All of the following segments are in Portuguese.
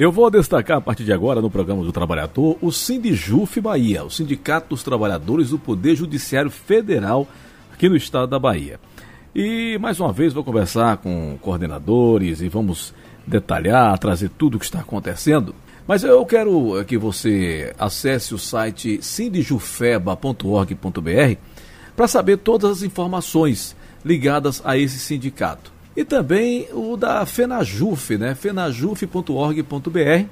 Eu vou destacar a partir de agora no programa do Trabalhador o Sindijuf Bahia, o Sindicato dos Trabalhadores do Poder Judiciário Federal aqui no estado da Bahia. E mais uma vez vou conversar com coordenadores e vamos detalhar, trazer tudo o que está acontecendo. Mas eu quero que você acesse o site sindijufeba.org.br para saber todas as informações ligadas a esse sindicato. E também o da FENAJUF, né? fenajuf.org.br,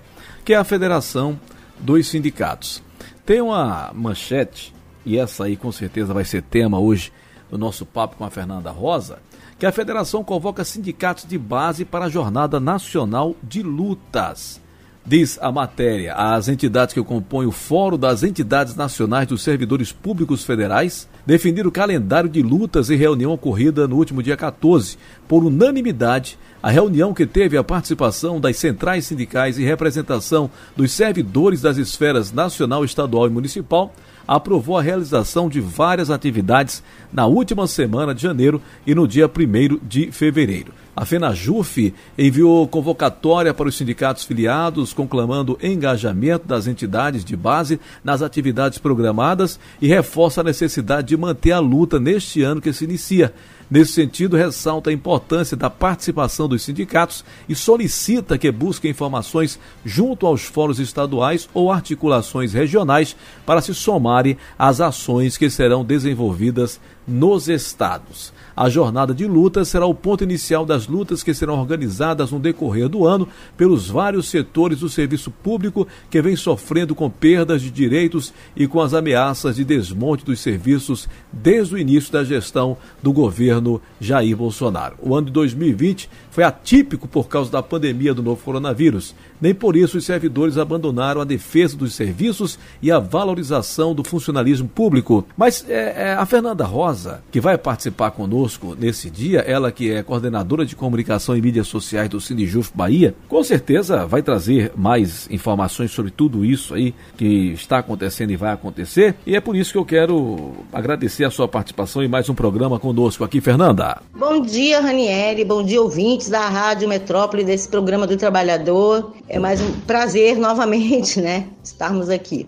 que é a Federação dos Sindicatos. Tem uma manchete, e essa aí com certeza vai ser tema hoje do nosso papo com a Fernanda Rosa, que a federação convoca sindicatos de base para a Jornada Nacional de Lutas. Diz a matéria, as entidades que compõem o Fórum das Entidades Nacionais dos Servidores Públicos Federais definiram o calendário de lutas e reunião ocorrida no último dia 14. Por unanimidade, a reunião que teve a participação das centrais sindicais e representação dos servidores das esferas nacional, estadual e municipal aprovou a realização de várias atividades na última semana de janeiro e no dia 1 de fevereiro. A FENAJUF enviou convocatória para os sindicatos filiados, conclamando engajamento das entidades de base nas atividades programadas e reforça a necessidade de manter a luta neste ano que se inicia. Nesse sentido, ressalta a importância da participação dos sindicatos e solicita que busquem informações junto aos fóruns estaduais ou articulações regionais para se somarem às ações que serão desenvolvidas nos estados. A jornada de luta será o ponto inicial das lutas que serão organizadas no decorrer do ano pelos vários setores do serviço público que vem sofrendo com perdas de direitos e com as ameaças de desmonte dos serviços desde o início da gestão do governo Jair Bolsonaro. O ano de 2020 foi atípico por causa da pandemia do novo coronavírus. Nem por isso os servidores abandonaram a defesa dos serviços e a valorização do funcionalismo público. Mas é, é, a Fernanda Rosa, que vai participar conosco, nesse dia, ela que é coordenadora de comunicação e mídias sociais do Sindijuft Bahia, com certeza vai trazer mais informações sobre tudo isso aí que está acontecendo e vai acontecer. E é por isso que eu quero agradecer a sua participação em mais um programa conosco aqui, Fernanda. Bom dia, Ranieri, bom dia, ouvintes da Rádio Metrópole desse programa do Trabalhador. É mais um prazer novamente, né, estarmos aqui.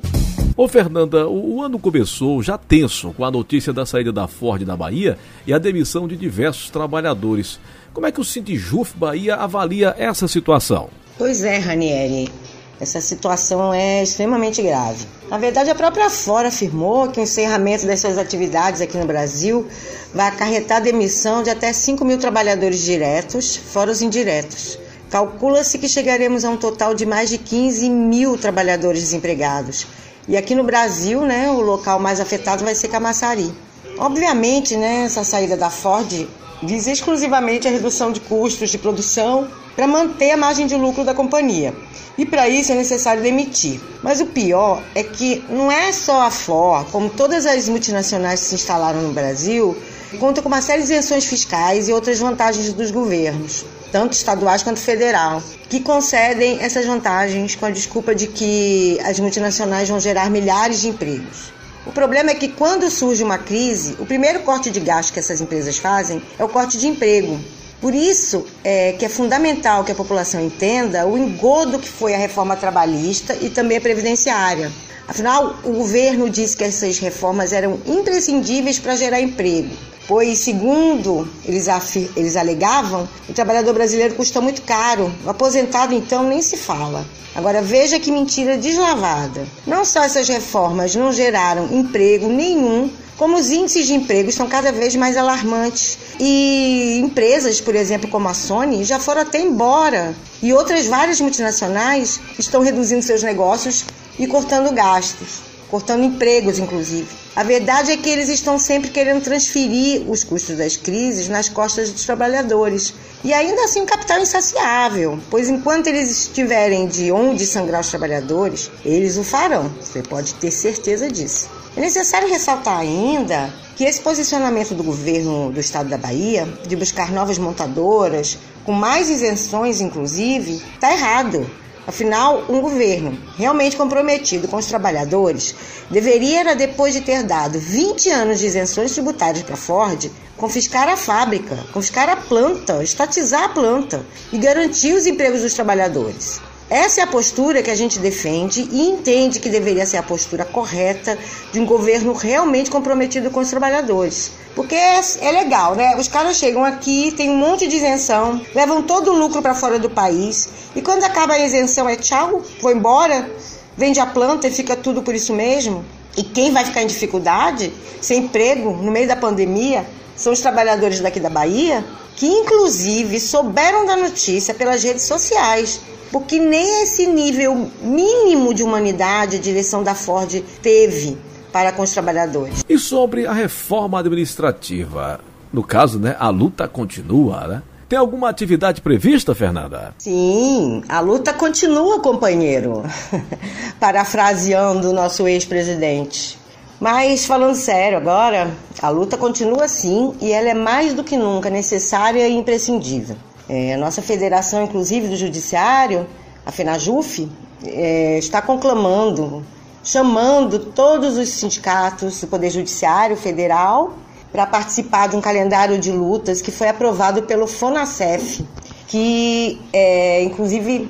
Ô Fernanda, o, o, ano começou já tenso com a notícia da saída da Ford da Bahia e a demissão de diversos trabalhadores. Como é que o Sindijuf Bahia avalia essa situação? Pois é, Ranieri. Essa situação é extremamente grave. Na verdade, a própria Fora afirmou que o encerramento das suas atividades aqui no Brasil vai acarretar a demissão de até 5 mil trabalhadores diretos, fora os indiretos. Calcula-se que chegaremos a um total de mais de 15 mil trabalhadores desempregados, e aqui no Brasil, né, o local mais afetado vai ser Camaçari. Obviamente, né, essa saída da Ford visa exclusivamente a redução de custos de produção para manter a margem de lucro da companhia. E para isso é necessário demitir. Mas o pior é que não é só a Ford, como todas as multinacionais que se instalaram no Brasil, conta com uma série de isenções fiscais e outras vantagens dos governos tanto estaduais quanto federal, que concedem essas vantagens com a desculpa de que as multinacionais vão gerar milhares de empregos. O problema é que quando surge uma crise, o primeiro corte de gasto que essas empresas fazem é o corte de emprego. Por isso é que é fundamental que a população entenda o engodo que foi a reforma trabalhista e também a previdenciária. Afinal, o governo disse que essas reformas eram imprescindíveis para gerar emprego pois, segundo eles, eles alegavam, o trabalhador brasileiro custa muito caro. O aposentado, então, nem se fala. Agora veja que mentira deslavada. Não só essas reformas não geraram emprego nenhum, como os índices de emprego estão cada vez mais alarmantes. E empresas, por exemplo, como a Sony, já foram até embora. E outras várias multinacionais estão reduzindo seus negócios e cortando gastos cortando empregos, inclusive. A verdade é que eles estão sempre querendo transferir os custos das crises nas costas dos trabalhadores. E ainda assim, um capital insaciável, pois enquanto eles estiverem de onde sangrar os trabalhadores, eles o farão. Você pode ter certeza disso. É necessário ressaltar ainda que esse posicionamento do governo do estado da Bahia, de buscar novas montadoras, com mais isenções inclusive, está errado. Afinal, um governo realmente comprometido com os trabalhadores deveria, depois de ter dado 20 anos de isenções tributárias para Ford, confiscar a fábrica, confiscar a planta, estatizar a planta e garantir os empregos dos trabalhadores. Essa é a postura que a gente defende e entende que deveria ser a postura correta de um governo realmente comprometido com os trabalhadores. Porque é, é legal, né? Os caras chegam aqui, tem um monte de isenção, levam todo o lucro para fora do país e quando acaba a isenção é tchau, vou embora, vende a planta e fica tudo por isso mesmo. E quem vai ficar em dificuldade, sem emprego, no meio da pandemia, são os trabalhadores daqui da Bahia, que inclusive souberam da notícia pelas redes sociais porque nem esse nível mínimo de humanidade a direção da Ford teve para com os trabalhadores. E sobre a reforma administrativa? No caso, né, a luta continua, né? Tem alguma atividade prevista, Fernanda? Sim, a luta continua, companheiro. Parafraseando o nosso ex-presidente. Mas falando sério agora, a luta continua sim e ela é mais do que nunca necessária e imprescindível. É, a nossa federação, inclusive do Judiciário, a FENAJUF, é, está conclamando, chamando todos os sindicatos do Poder Judiciário Federal para participar de um calendário de lutas que foi aprovado pelo FONACEF, que é, inclusive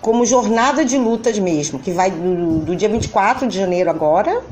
como jornada de lutas mesmo, que vai do, do dia 24 de janeiro agora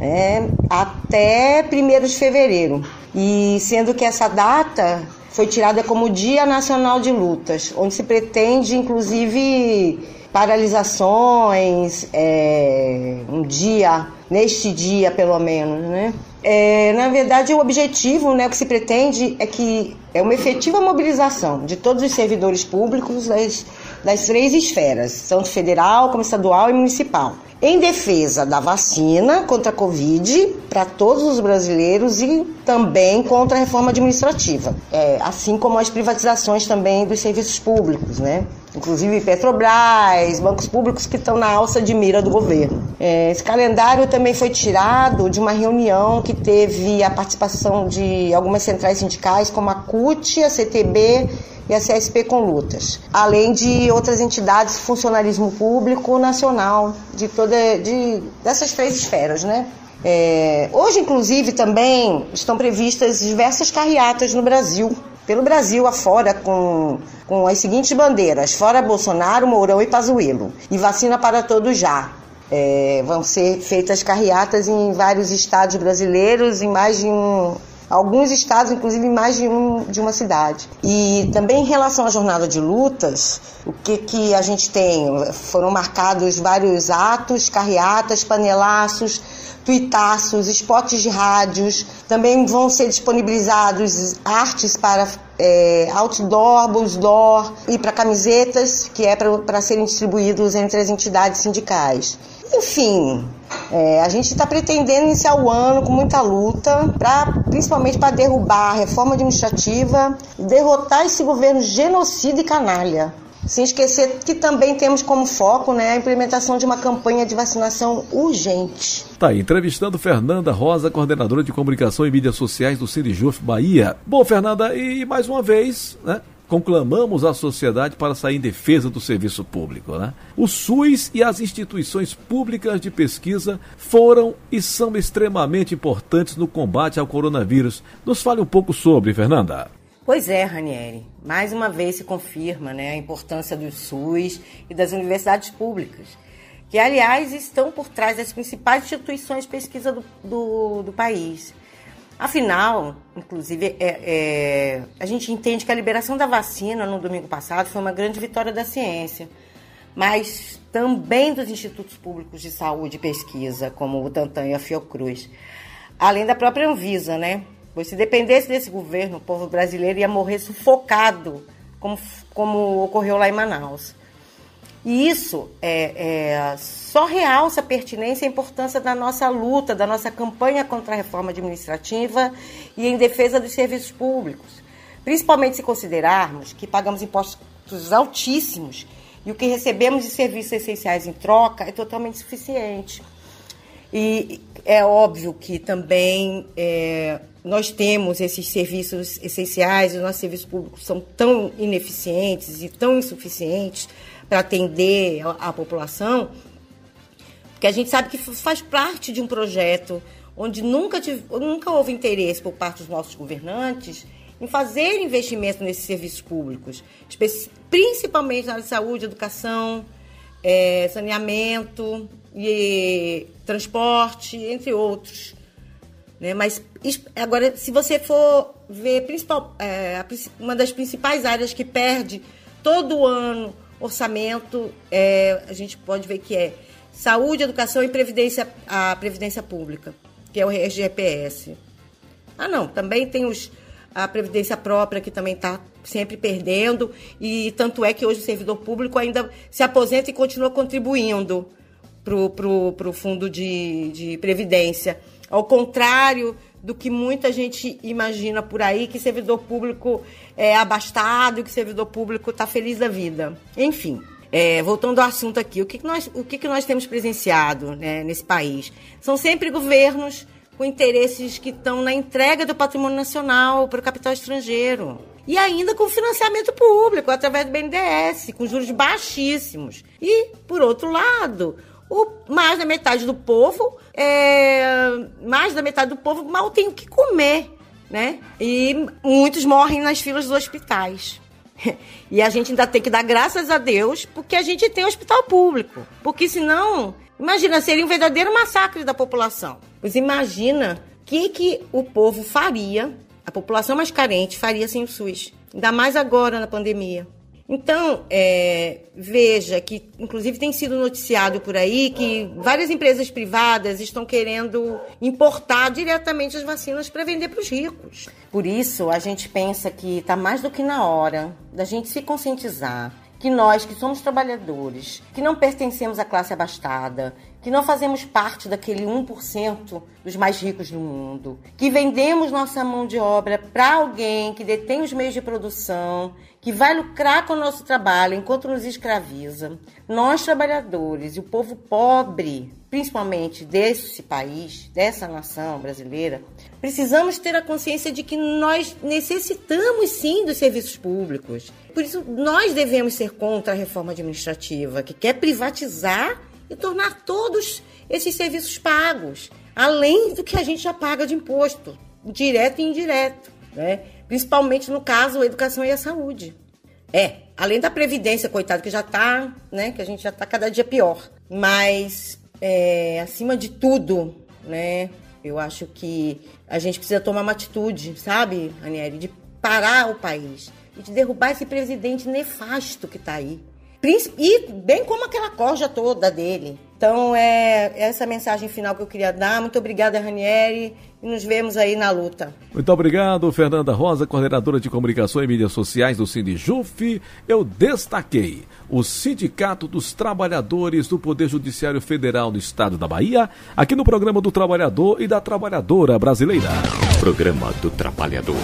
é, até 1 de fevereiro. E sendo que essa data foi tirada como Dia Nacional de Lutas, onde se pretende, inclusive, paralisações, é, um dia, neste dia pelo menos, né? É, na verdade, o objetivo, né, o que se pretende é que é uma efetiva mobilização de todos os servidores públicos das, das três esferas, tanto federal como estadual e municipal em defesa da vacina contra a Covid para todos os brasileiros e também contra a reforma administrativa, é, assim como as privatizações também dos serviços públicos, né? Inclusive Petrobras, bancos públicos que estão na alça de mira do governo. É, esse calendário também foi tirado de uma reunião que teve a participação de algumas centrais sindicais, como a CUT, a CTB e a CSP com lutas, além de outras entidades, funcionalismo público nacional, de toda, de, dessas três esferas, né? É, hoje, inclusive, também estão previstas diversas carreatas no Brasil, pelo Brasil afora, com, com as seguintes bandeiras: fora Bolsonaro, Mourão e Pazuello, e vacina para todos já. É, vão ser feitas carreatas em vários estados brasileiros, em mais de um, alguns estados, inclusive mais de, um, de uma cidade. E também em relação à jornada de lutas, o que, que a gente tem? Foram marcados vários atos, carreatas, panelaços, tuitaços, spots de rádios, também vão ser disponibilizados artes para é, outdoor, bullsdoor e para camisetas, que é para serem distribuídos entre as entidades sindicais. Enfim, é, a gente está pretendendo iniciar o ano com muita luta, pra, principalmente para derrubar a reforma administrativa derrotar esse governo genocida e canalha. Sem esquecer que também temos como foco né, a implementação de uma campanha de vacinação urgente. Tá aí, entrevistando Fernanda Rosa, coordenadora de comunicação e mídias sociais do Cirijuf Bahia. Bom, Fernanda, e mais uma vez, né? Conclamamos a sociedade para sair em defesa do serviço público. Né? O SUS e as instituições públicas de pesquisa foram e são extremamente importantes no combate ao coronavírus. Nos fale um pouco sobre, Fernanda. Pois é, Ranieri. Mais uma vez se confirma né, a importância do SUS e das universidades públicas, que, aliás, estão por trás das principais instituições de pesquisa do, do, do país. Afinal, inclusive, é, é, a gente entende que a liberação da vacina no domingo passado foi uma grande vitória da ciência, mas também dos institutos públicos de saúde e pesquisa, como o Tantan e a Fiocruz, além da própria Anvisa, né? Pois se dependesse desse governo, o povo brasileiro ia morrer sufocado, como, como ocorreu lá em Manaus. E isso é, é, só realça a pertinência e a importância da nossa luta, da nossa campanha contra a reforma administrativa e em defesa dos serviços públicos. Principalmente se considerarmos que pagamos impostos altíssimos e o que recebemos de serviços essenciais em troca é totalmente suficiente. E é óbvio que também é, nós temos esses serviços essenciais, os nossos serviços públicos são tão ineficientes e tão insuficientes para atender a, a população, porque a gente sabe que faz parte de um projeto onde nunca, tive, nunca houve interesse por parte dos nossos governantes em fazer investimento nesses serviços públicos, principalmente na área de saúde, educação, é, saneamento e transporte, entre outros. Né? Mas agora, se você for ver principal, é, uma das principais áreas que perde todo ano orçamento, é, a gente pode ver que é saúde, educação e previdência, a previdência pública, que é o RGPS. Ah, não, também tem os, a previdência própria que também está sempre perdendo e tanto é que hoje o servidor público ainda se aposenta e continua contribuindo para o fundo de, de previdência. Ao contrário do que muita gente imagina por aí, que servidor público é abastado, que servidor público está feliz da vida. Enfim, é, voltando ao assunto aqui, o que, que nós, o que, que nós temos presenciado né, nesse país? São sempre governos com interesses que estão na entrega do patrimônio nacional para o capital estrangeiro. E ainda com financiamento público, através do BNDES, com juros baixíssimos. E, por outro lado, o, mais da metade do povo, é, mais da metade do povo mal tem o que comer, né? E muitos morrem nas filas dos hospitais. E a gente ainda tem que dar graças a Deus porque a gente tem hospital público. Porque senão, imagina, seria um verdadeiro massacre da população. Pois imagina o que, que o povo faria, a população mais carente faria sem o SUS. Ainda mais agora na pandemia. Então, é, veja que, inclusive, tem sido noticiado por aí que várias empresas privadas estão querendo importar diretamente as vacinas para vender para os ricos. Por isso, a gente pensa que está mais do que na hora da gente se conscientizar que nós, que somos trabalhadores, que não pertencemos à classe abastada, que não fazemos parte daquele 1% dos mais ricos do mundo, que vendemos nossa mão de obra para alguém que detém os meios de produção, que vai lucrar com o nosso trabalho enquanto nos escraviza. Nós, trabalhadores e o povo pobre, principalmente desse país, dessa nação brasileira, precisamos ter a consciência de que nós necessitamos sim dos serviços públicos. Por isso, nós devemos ser contra a reforma administrativa, que quer privatizar e tornar todos esses serviços pagos, além do que a gente já paga de imposto, direto e indireto, né? principalmente no caso a educação e a saúde. É, além da previdência, coitado, que já está, né, que a gente já está cada dia pior. Mas, é, acima de tudo, né, eu acho que a gente precisa tomar uma atitude, sabe, Aniele, de parar o país e de derrubar esse presidente nefasto que está aí. E bem como aquela corja toda dele. Então, é essa mensagem final que eu queria dar. Muito obrigada, Ranieri, e nos vemos aí na luta. Muito obrigado, Fernanda Rosa, coordenadora de comunicação e mídias sociais do Sindijuf. Eu destaquei o Sindicato dos Trabalhadores do Poder Judiciário Federal do Estado da Bahia, aqui no programa do Trabalhador e da Trabalhadora Brasileira. Programa do Trabalhador.